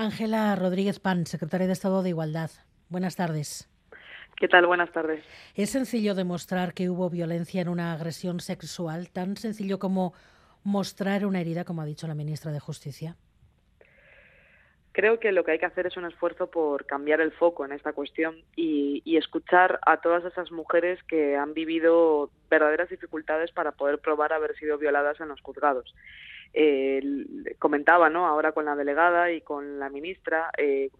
Ángela Rodríguez Pan, secretaria de Estado de Igualdad. Buenas tardes. ¿Qué tal? Buenas tardes. ¿Es sencillo demostrar que hubo violencia en una agresión sexual? ¿Tan sencillo como mostrar una herida, como ha dicho la ministra de Justicia? Creo que lo que hay que hacer es un esfuerzo por cambiar el foco en esta cuestión y, escuchar a todas esas mujeres que han vivido verdaderas dificultades para poder probar haber sido violadas en los juzgados. Eh, comentaba, ¿no? Ahora con la delegada y con la ministra. Eh,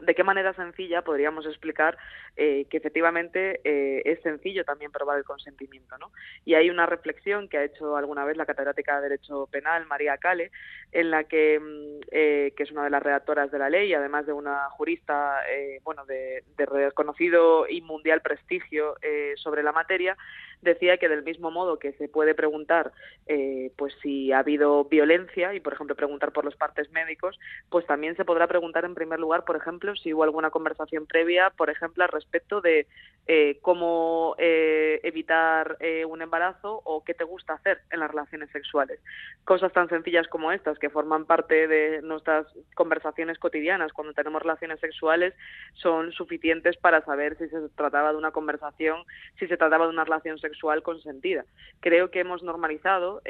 de qué manera sencilla podríamos explicar eh, que efectivamente eh, es sencillo también probar el consentimiento. ¿no? Y hay una reflexión que ha hecho alguna vez la catedrática de Derecho Penal, María Cale, en la que, mm, eh, que es una de las redactoras de la ley, además de una jurista bueno, de, de, reconocido y mundial prestigio sobre la materia, decía que del mismo modo que se puede preguntar pues si ha habido violencia y, por ejemplo, preguntar por los partes médicos, pues también se podrá preguntar en primer lugar, por ejemplo, si hubo alguna conversación previa, por ejemplo, al respecto de eh, cómo eh, evitar eh, un embarazo o qué te gusta hacer en las relaciones sexuales. Cosas tan sencillas como estas, que forman parte de nuestras conversaciones cotidianas cuando tenemos relaciones sexuales, son suficientes para saber si se trataba de una conversación, si se trataba de una relación sexual consentida. Creo que hemos normalizado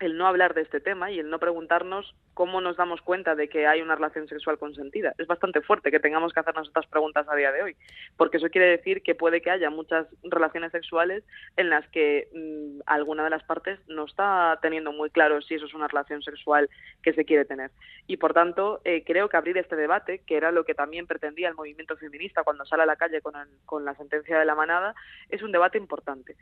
el no hablar de este tema y el no preguntarnos cómo nos damos cuenta de que hay una relación sexual consentida. Es bastante fuerte que tengamos que hacernos estas preguntas a día de hoy, porque eso quiere decir que puede que haya muchas relaciones sexuales en las que mm, alguna de las partes no está teniendo muy claro si eso es una relación sexual que se quiere tener. Y por tanto, eh, creo que abrir este debate, que era lo que también pretendía el movimiento feminista cuando sale a la calle con, con la sentencia de la manada, es un debate importante.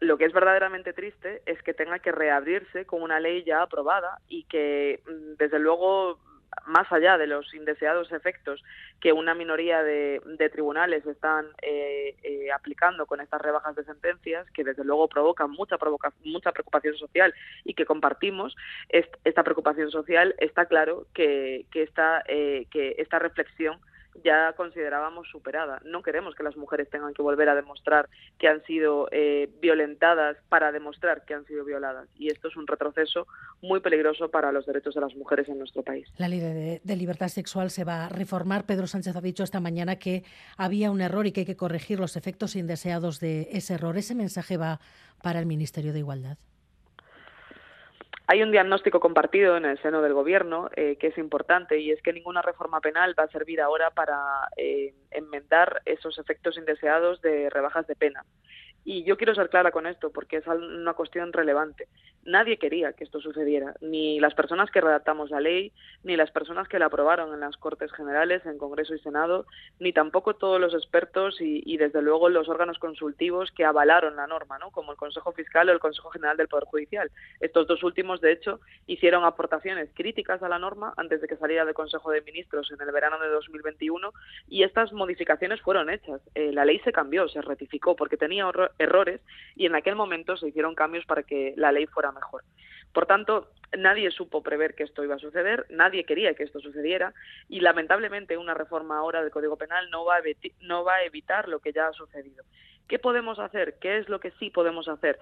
Lo que es verdaderamente triste es que tenga que reabrirse con una ley ya aprobada y que, mm, desde luego, más allá de los indeseados efectos que una minoría de, tribunales están eh, eh, aplicando con estas rebajas de sentencias, que desde luego provocan mucha, mucha preocupación social y que compartimos, esta preocupación social está claro que, que, esta, eh, que esta reflexión ya considerábamos superada. No queremos que las mujeres tengan que volver a demostrar que han sido eh, violentadas para demostrar que han sido violadas. Y esto es un retroceso muy peligroso para los derechos de las mujeres en nuestro país. La ley de, libertad sexual se va a reformar. Pedro Sánchez ha dicho esta mañana que había un error y que hay que corregir los efectos indeseados de ese error. ¿Ese mensaje va para el Ministerio de Igualdad? Hay un diagnóstico compartido en el seno del Gobierno eh, que es importante y es que ninguna reforma penal va a servir ahora para eh, enmendar esos efectos indeseados de rebajas de pena. Y yo quiero ser clara con esto porque es una cuestión relevante. Nadie quería que esto sucediera, ni las personas que redactamos la ley, ni las personas que la aprobaron en las Cortes Generales, en Congreso y Senado, ni tampoco todos los expertos y, desde luego los órganos consultivos que avalaron la norma, ¿no? como el Consejo Fiscal o el Consejo General del Poder Judicial. Estos dos últimos, de hecho, hicieron aportaciones críticas a la norma antes de que saliera del Consejo de Ministros en el verano de 2021 y estas modificaciones fueron hechas. Eh, la ley se cambió, se rectificó porque tenía errores y en aquel momento se hicieron cambios para que la ley fuera mejor. Por tanto, nadie supo prever que esto iba a suceder, nadie quería que esto sucediera y lamentablemente una reforma ahora del Código Penal no va a, no va a evitar lo que ya ha sucedido. ¿Qué podemos hacer? ¿Qué es lo que sí podemos hacer?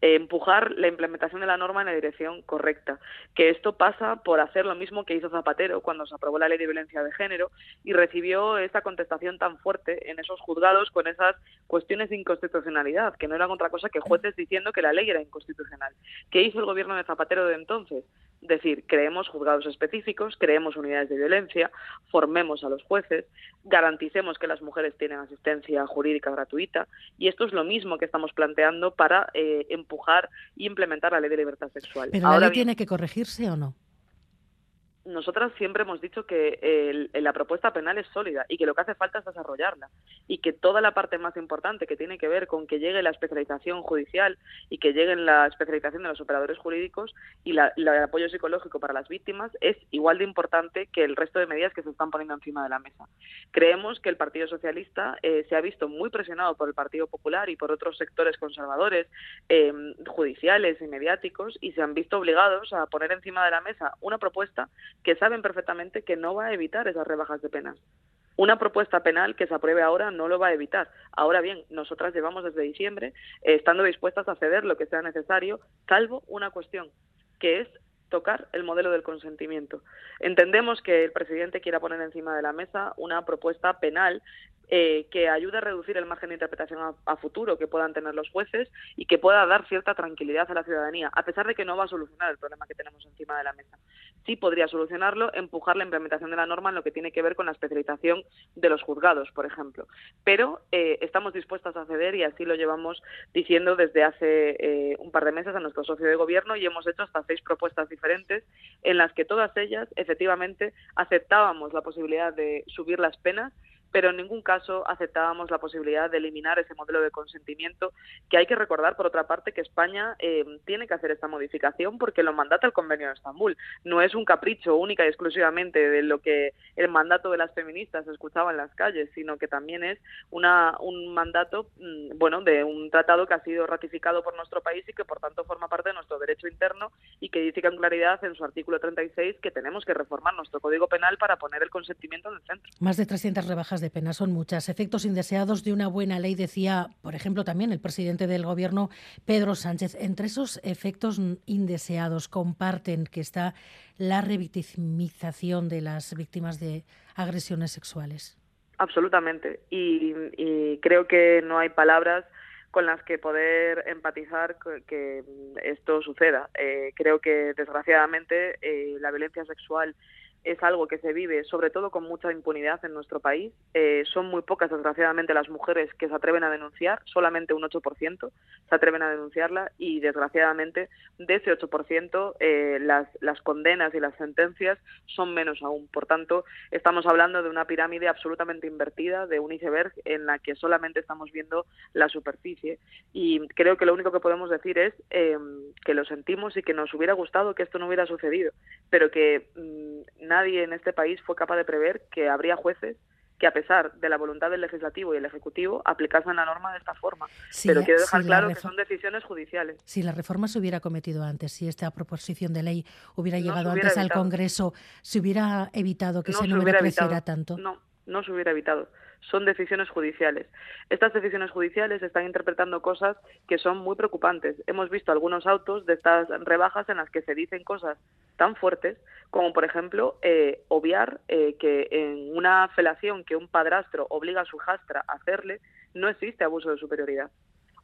empujar la implementación de la norma en la dirección correcta. Que esto pasa por hacer lo mismo que hizo Zapatero cuando se aprobó la ley de violencia de género y recibió esa contestación tan fuerte en esos juzgados con esas cuestiones de inconstitucionalidad, que no eran otra cosa que jueces diciendo que la ley era inconstitucional. ¿Qué hizo el gobierno de Zapatero de entonces? Decir, creemos juzgados específicos, creemos unidades de violencia, formemos a los jueces, garanticemos que las mujeres tienen asistencia jurídica gratuita y esto es lo mismo que estamos planteando para eh, empujar e implementar la ley de libertad sexual. ¿Pero la ley tiene que corregirse o no? Nosotras siempre hemos dicho que la propuesta penal es sólida y que lo que hace falta es desarrollarla y que toda la parte más importante que tiene que ver con que llegue la especialización judicial y que llegue la especialización de los operadores jurídicos y la, el apoyo psicológico para las víctimas es igual de importante que el resto de medidas que se están poniendo encima de la mesa. Creemos que el Partido Socialista eh, se ha visto muy presionado por el Partido Popular y por otros sectores conservadores, eh, judiciales y mediáticos y se han visto obligados a poner encima de la mesa una propuesta que saben perfectamente que no va a evitar esas rebajas de penas. Una propuesta penal que se apruebe ahora no lo va a evitar. Ahora bien, nosotras llevamos desde diciembre eh, estando dispuestas a ceder lo que sea necesario, salvo una cuestión, que es tocar el modelo del consentimiento. Entendemos que el presidente quiera poner encima de la mesa una propuesta penal eh, que ayude a reducir el margen de interpretación a, futuro que puedan tener los jueces y que pueda dar cierta tranquilidad a la ciudadanía, a pesar de que no va a solucionar el problema que tenemos encima de la mesa. Sí podría solucionarlo, empujar la implementación de la norma en lo que tiene que ver con la especialización de los juzgados, por ejemplo. Pero eh, estamos dispuestas a ceder y así lo llevamos diciendo desde hace eh, un par de meses a nuestro socio de gobierno y hemos hecho hasta seis propuestas diferentes en las que todas ellas efectivamente aceptábamos la posibilidad de subir las penas pero en ningún caso aceptábamos la posibilidad de eliminar ese modelo de consentimiento, que hay que recordar, por otra parte, que España eh, tiene que hacer esta modificación porque lo mandata el Convenio de Estambul. No es un capricho única y exclusivamente de lo que el mandato de las feministas escuchaba en las calles, sino que también es una, un mandato, mm, bueno, de un tratado que ha sido ratificado por nuestro país y que, por tanto, forma parte de nuestro derecho interno y que dice con claridad en su artículo 36 que tenemos que reformar nuestro Código Penal para poner el consentimiento en el centro. Más de 300 rebajas de pena son muchas. Efectos indeseados de una buena ley, decía, por ejemplo, también el presidente del Gobierno, Pedro Sánchez. Entre esos efectos indeseados comparten que está la revictimización de las víctimas de agresiones sexuales. Absolutamente. Y, creo que no hay palabras con las que poder empatizar que esto suceda. Eh, creo que desgraciadamente eh, la violencia sexual es algo que se vive sobre todo con mucha impunidad en nuestro país. Eh, son muy pocas, desgraciadamente, las mujeres que se atreven a denunciar, solamente un 8% se atreven a denunciarla y, desgraciadamente, de ese 8%, eh, las, las condenas y las sentencias son menos aún. Por tanto, estamos hablando de una pirámide absolutamente invertida, de un iceberg en la que solamente estamos viendo la superficie. Y creo que lo único que podemos decir es eh, que lo sentimos y que nos hubiera gustado que esto no hubiera sucedido, pero que mm, nadie en este país fue capaz de prever que habría jueces que a pesar de la voluntad del legislativo y el ejecutivo aplicasen la norma de esta forma. Pero quiero dejar claro que son decisiones judiciales. Si la reforma se hubiera cometido antes, si esta proposición de ley hubiera llegado antes al Congreso, se hubiera evitado que ese número creciera tanto. No, no se hubiera evitado son decisiones judiciales. Estas decisiones judiciales están interpretando cosas que son muy preocupantes. Hemos visto algunos autos de estas rebajas en las que se dicen cosas tan fuertes como, por ejemplo, eh, obviar eh, que en una felación que un padrastro obliga a su jastra a hacerle, no existe abuso de superioridad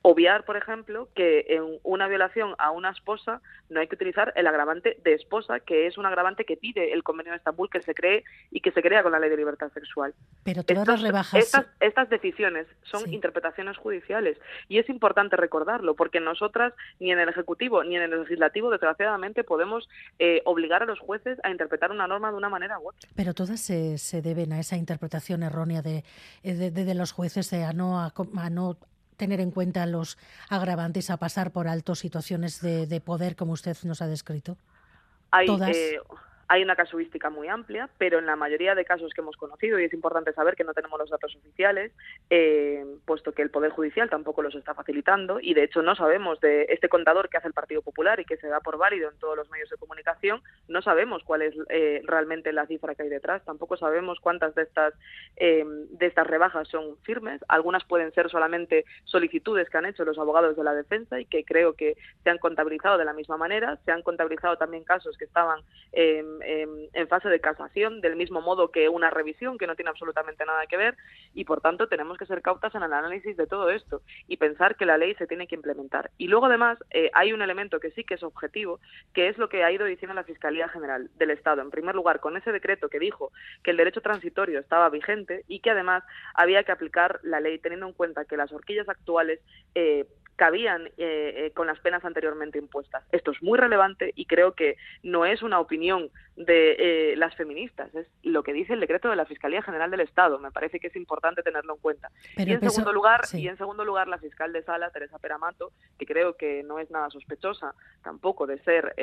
obviar, por ejemplo, que en una violación a una esposa no hay que utilizar el agravante de esposa, que es un agravante que pide el Convenio de Estambul que se cree y que se crea con la Ley de Libertad Sexual. Pero todas las rebajas... Estas, decisiones son interpretaciones judiciales y es importante recordarlo porque nosotras ni en el Ejecutivo ni en el Legislativo, desgraciadamente, podemos eh, obligar a los jueces a interpretar una norma de una manera u otra. Pero todas se, deben a esa interpretación errónea de, de, los jueces de a no, a no tener en cuenta los agravantes a pasar por alto situaciones de, poder como usted nos ha descrito? Hay, eh, hay una casuística muy amplia, pero en la mayoría de casos que hemos conocido, y es importante saber que no tenemos los datos oficiales, eh, puesto que el Poder Judicial tampoco los está facilitando, y de hecho no sabemos de este contador que hace el Partido Popular y que se da por válido en todos los medios de comunicación, no sabemos cuál es eh, realmente la cifra que hay detrás, tampoco sabemos cuántas de estas, eh, de estas rebajas son firmes, algunas pueden ser solamente solicitudes que han hecho los abogados de la defensa y que creo que se han contabilizado de la misma manera, se han contabilizado también casos que estaban en, fase de casación, del mismo modo que una revisión, que no tiene absolutamente nada que ver, y por tanto tenemos que ser cautas en el análisis de todo esto y pensar que la ley se tiene que implementar. Y luego además eh, hay un elemento que sí que es objetivo, que es lo que ha ido diciendo la Fiscalía General del Estado. En primer lugar, con ese decreto que dijo que el derecho transitorio estaba vigente y que además había que aplicar la ley teniendo en cuenta que las horquillas actuales eh, cabían eh, eh, con las penas anteriormente impuestas. Esto es muy relevante y creo que no es una opinión de eh, las feministas, es lo que dice el decreto de la Fiscalía General del Estado. Me parece que es importante tenerlo en cuenta. y en segundo lugar, y en segundo lugar, la fiscal de sala Teresa Peramato, que creo que no es nada sospechosa tampoco de ser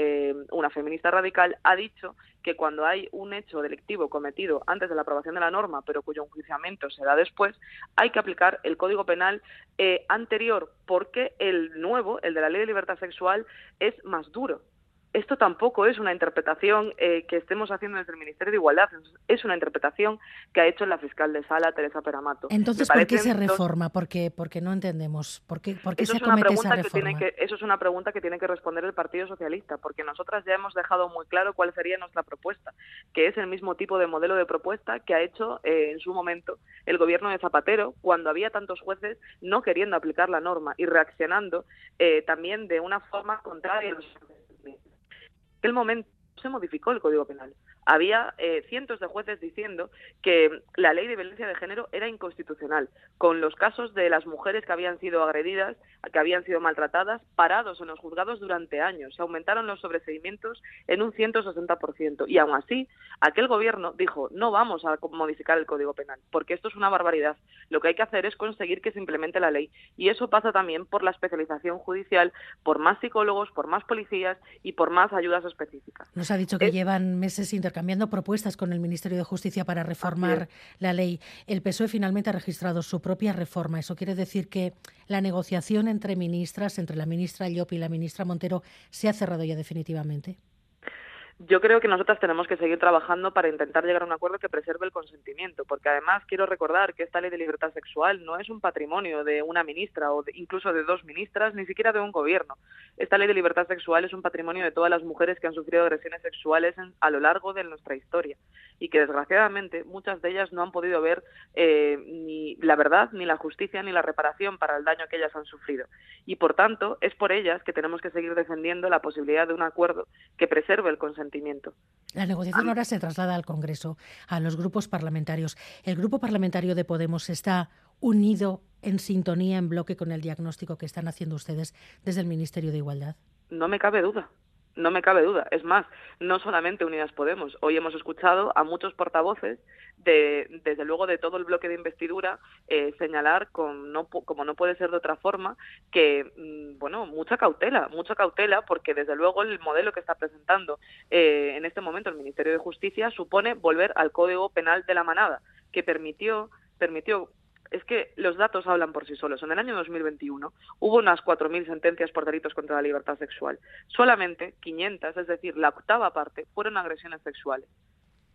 una feminista radical, ha dicho que cuando hay un hecho delictivo cometido antes de la aprobación de la norma, pero cuyo enjuiciamiento se da después, hay que aplicar el Código Penal anterior el nuevo, el de la Ley de Libertad Sexual, es más duro esto tampoco es una interpretación eh, que estemos haciendo desde el Ministerio de Igualdad, es una interpretación que ha hecho la fiscal de sala, Teresa Peramato. Entonces, ¿por qué se reforma? Porque, porque no entendemos. ¿Por qué, por qué se acomete esa reforma? Que eso es una pregunta que tiene que responder el Partido Socialista, porque nosotras ya hemos dejado muy claro cuál sería nuestra propuesta, que es el mismo tipo de modelo de propuesta que ha hecho eh, en su momento el gobierno de Zapatero, cuando había tantos jueces no queriendo aplicar la norma y reaccionando eh, también de una forma contraria a los aquel momento se modificó el Código Penal había eh, cientos de jueces diciendo que la ley de violencia de género era inconstitucional, con los casos de las mujeres que habían sido agredidas, que habían sido maltratadas, parados en los juzgados durante años. Se aumentaron los sobreseimientos en un 160%. Y aún así, aquel gobierno dijo, no vamos a modificar el Código Penal, porque esto es una barbaridad. Lo que hay que hacer es conseguir que se implemente la ley. Y eso pasa también por la especialización judicial, por más psicólogos, por más policías y por más ayudas específicas. Nos ha dicho que llevan meses cambiando propuestas con el Ministerio de Justicia para reformar la ley. El PSOE finalmente ha registrado su propia reforma. Eso quiere decir que la negociación entre ministras, entre la ministra Llop y la ministra Montero, se ha cerrado ya definitivamente. Yo creo que nosotras tenemos que seguir trabajando para intentar llegar a un acuerdo que preserve el consentimiento, porque además quiero recordar que esta ley de libertad sexual no es un patrimonio de una ministra o incluso de dos ministras, ni siquiera de un gobierno. Esta ley de libertad sexual es un patrimonio de todas las mujeres que han sufrido agresiones sexuales a lo largo de nuestra historia y que desgraciadamente muchas de ellas no han podido ver eh, ni la verdad, ni la justicia, ni la reparación para el daño que ellas han sufrido. Y por tanto, es por ellas que tenemos que seguir defendiendo la posibilidad de un acuerdo que preserve el consentimiento la negociación ahora se traslada al Congreso, a los grupos parlamentarios. ¿El grupo parlamentario de Podemos está unido en sintonía, en bloque con el diagnóstico que están haciendo ustedes desde el Ministerio de Igualdad? No me cabe duda. No me cabe duda. Es más, no solamente Unidas Podemos. Hoy hemos escuchado a muchos portavoces, de, desde luego de todo el bloque de investidura, eh, señalar, con no, como no puede ser de otra forma, que, mm, bueno, mucha cautela, mucha cautela, porque desde luego el modelo que está presentando eh, en este momento el Ministerio de Justicia supone volver al Código Penal de la Manada, que permitió permitió es que los datos hablan por sí solos. En el año 2021 hubo unas 4.000 sentencias por delitos contra la libertad sexual. Solamente 500, es decir, la octava parte, fueron agresiones sexuales.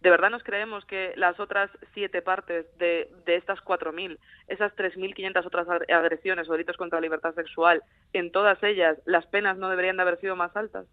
¿De verdad nos creemos que las otras siete partes de, de estas 4.000, esas 3.500 otras agresiones o delitos contra la libertad sexual, en todas ellas las penas no deberían de haber sido más altas?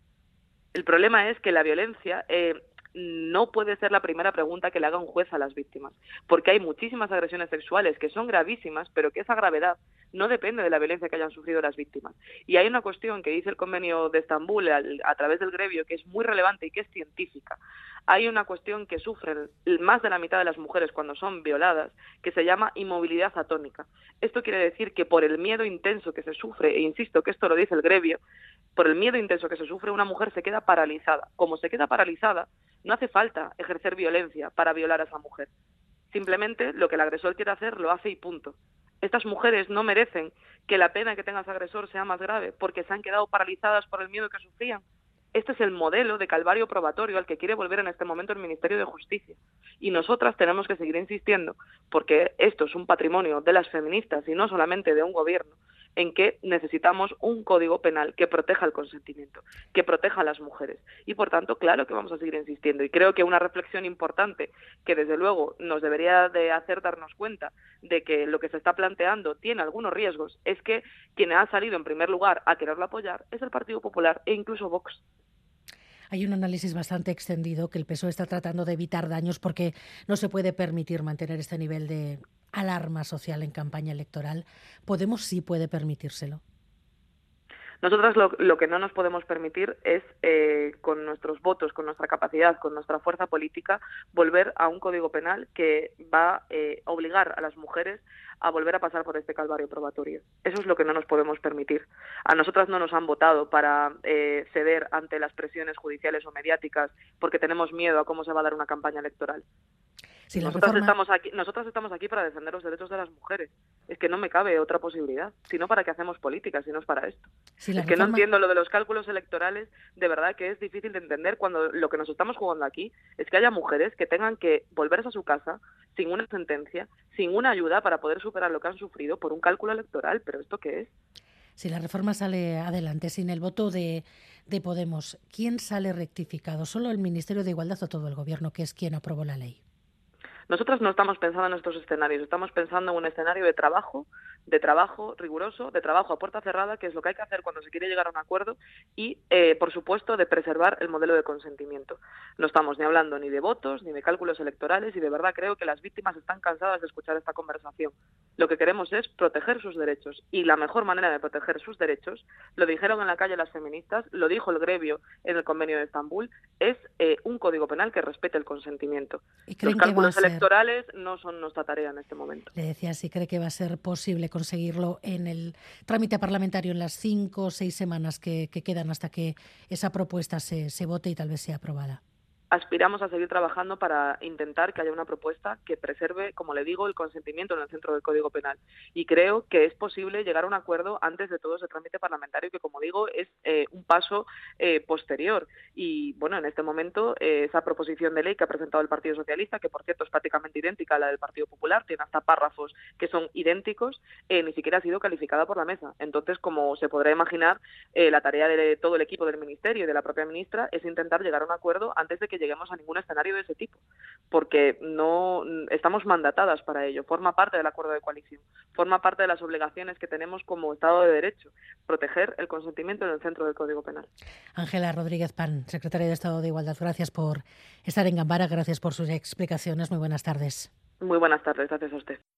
El problema es que la violencia eh, no puede ser la primera pregunta que le haga un juez a las víctimas, porque hay muchísimas agresiones sexuales que son gravísimas, pero que esa gravedad no depende de la violencia que hayan sufrido las víctimas. Y hay una cuestión que dice el convenio de Estambul a través del grevio que es muy relevante y que es científica. Hay una cuestión que sufren más de la mitad de las mujeres cuando son violadas, que se llama inmovilidad atónica. Esto quiere decir que por el miedo intenso que se sufre, e insisto que esto lo dice el grevio, por el miedo intenso que se sufre, una mujer se queda paralizada. Como se queda paralizada, no hace falta ejercer violencia para violar a esa mujer. Simplemente lo que el agresor quiere hacer lo hace y punto. Estas mujeres no merecen que la pena que tenga ese agresor sea más grave porque se han quedado paralizadas por el miedo que sufrían. Este es el modelo de calvario probatorio al que quiere volver en este momento el Ministerio de Justicia. Y nosotras tenemos que seguir insistiendo porque esto es un patrimonio de las feministas y no solamente de un gobierno en que necesitamos un código penal que proteja el consentimiento, que proteja a las mujeres. Y por tanto, claro que vamos a seguir insistiendo. Y creo que una reflexión importante que desde luego nos debería de hacer darnos cuenta de que lo que se está planteando tiene algunos riesgos es que quien ha salido en primer lugar a quererlo apoyar es el Partido Popular e incluso Vox. Hay un análisis bastante extendido que el PSOE está tratando de evitar daños porque no se puede permitir mantener este nivel de alarma social en campaña electoral. ¿Podemos sí puede permitírselo? Nosotras lo, que no nos podemos permitir es, eh, con nuestros votos, con nuestra capacidad, con nuestra fuerza política, volver a un código penal que va a eh, obligar a las mujeres a volver a pasar por este calvario probatorio. Eso es lo que no nos podemos permitir. A nosotras no nos han votado para eh, ceder ante las presiones judiciales o mediáticas porque tenemos miedo a cómo se va a dar una campaña electoral. nosotras, estamos aquí, nosotras estamos aquí para defender los derechos de las mujeres. Es que no me cabe otra posibilidad. sino ¿para qué hacemos política si no es para esto? es que no entiendo lo de los cálculos electorales. De verdad que es difícil de entender cuando lo que nos estamos jugando aquí es que haya mujeres que tengan que volverse a su casa sin una sentencia, sin una ayuda para poder superar lo que han sufrido por un cálculo electoral. ¿Pero esto qué es? Si la reforma sale adelante sin el voto de, de Podemos. ¿Quién sale rectificado? ¿Solo el Ministerio de Igualdad o todo el Gobierno, que es quien aprobó la ley? Nosotros no estamos pensando en estos escenarios, estamos pensando en un escenario de trabajo de trabajo riguroso, de trabajo a puerta cerrada, que es lo que hay que hacer cuando se quiere llegar a un acuerdo, y, eh, por supuesto, de preservar el modelo de consentimiento. No estamos ni hablando ni de votos, ni de cálculos electorales, y de verdad creo que las víctimas están cansadas de escuchar esta conversación. Lo que queremos es proteger sus derechos, y la mejor manera de proteger sus derechos, lo dijeron en la calle las feministas, lo dijo el grevio en el convenio de Estambul, es eh, un código penal que respete el consentimiento. Los cálculos no son nuestra tarea en este momento. Le decía si cree que va a ser posible conseguirlo en el trámite parlamentario en las cinco o seis semanas que, quedan hasta que esa propuesta se vote y tal vez sea aprobada aspiramos a seguir trabajando para intentar que haya una propuesta que preserve, como le digo, el consentimiento en el centro del Código Penal. Y creo que es posible llegar a un acuerdo antes de todo ese trámite parlamentario, que, como digo, es eh, un paso eh, posterior. Y, bueno, en este momento, eh, esa proposición de ley que ha presentado el Partido Socialista, que, por cierto, es prácticamente idéntica a la del Partido Popular, tiene hasta párrafos que son idénticos, ni siquiera ha sido calificada por la mesa. Entonces, como se podrá imaginar, la tarea de todo el equipo del Ministerio y de la propia ministra es intentar llegar a un acuerdo antes de que lleguemos a ningún escenario de ese tipo, porque no estamos mandatadas para ello, forma parte del acuerdo de coalición, forma parte de las obligaciones que tenemos como Estado de Derecho, proteger el consentimiento en el centro del Código Penal. Ángela Rodríguez Pan, secretaria de Estado de Igualdad, gracias por estar en Gambara, gracias por sus explicaciones, muy buenas tardes. Muy buenas tardes, gracias a usted.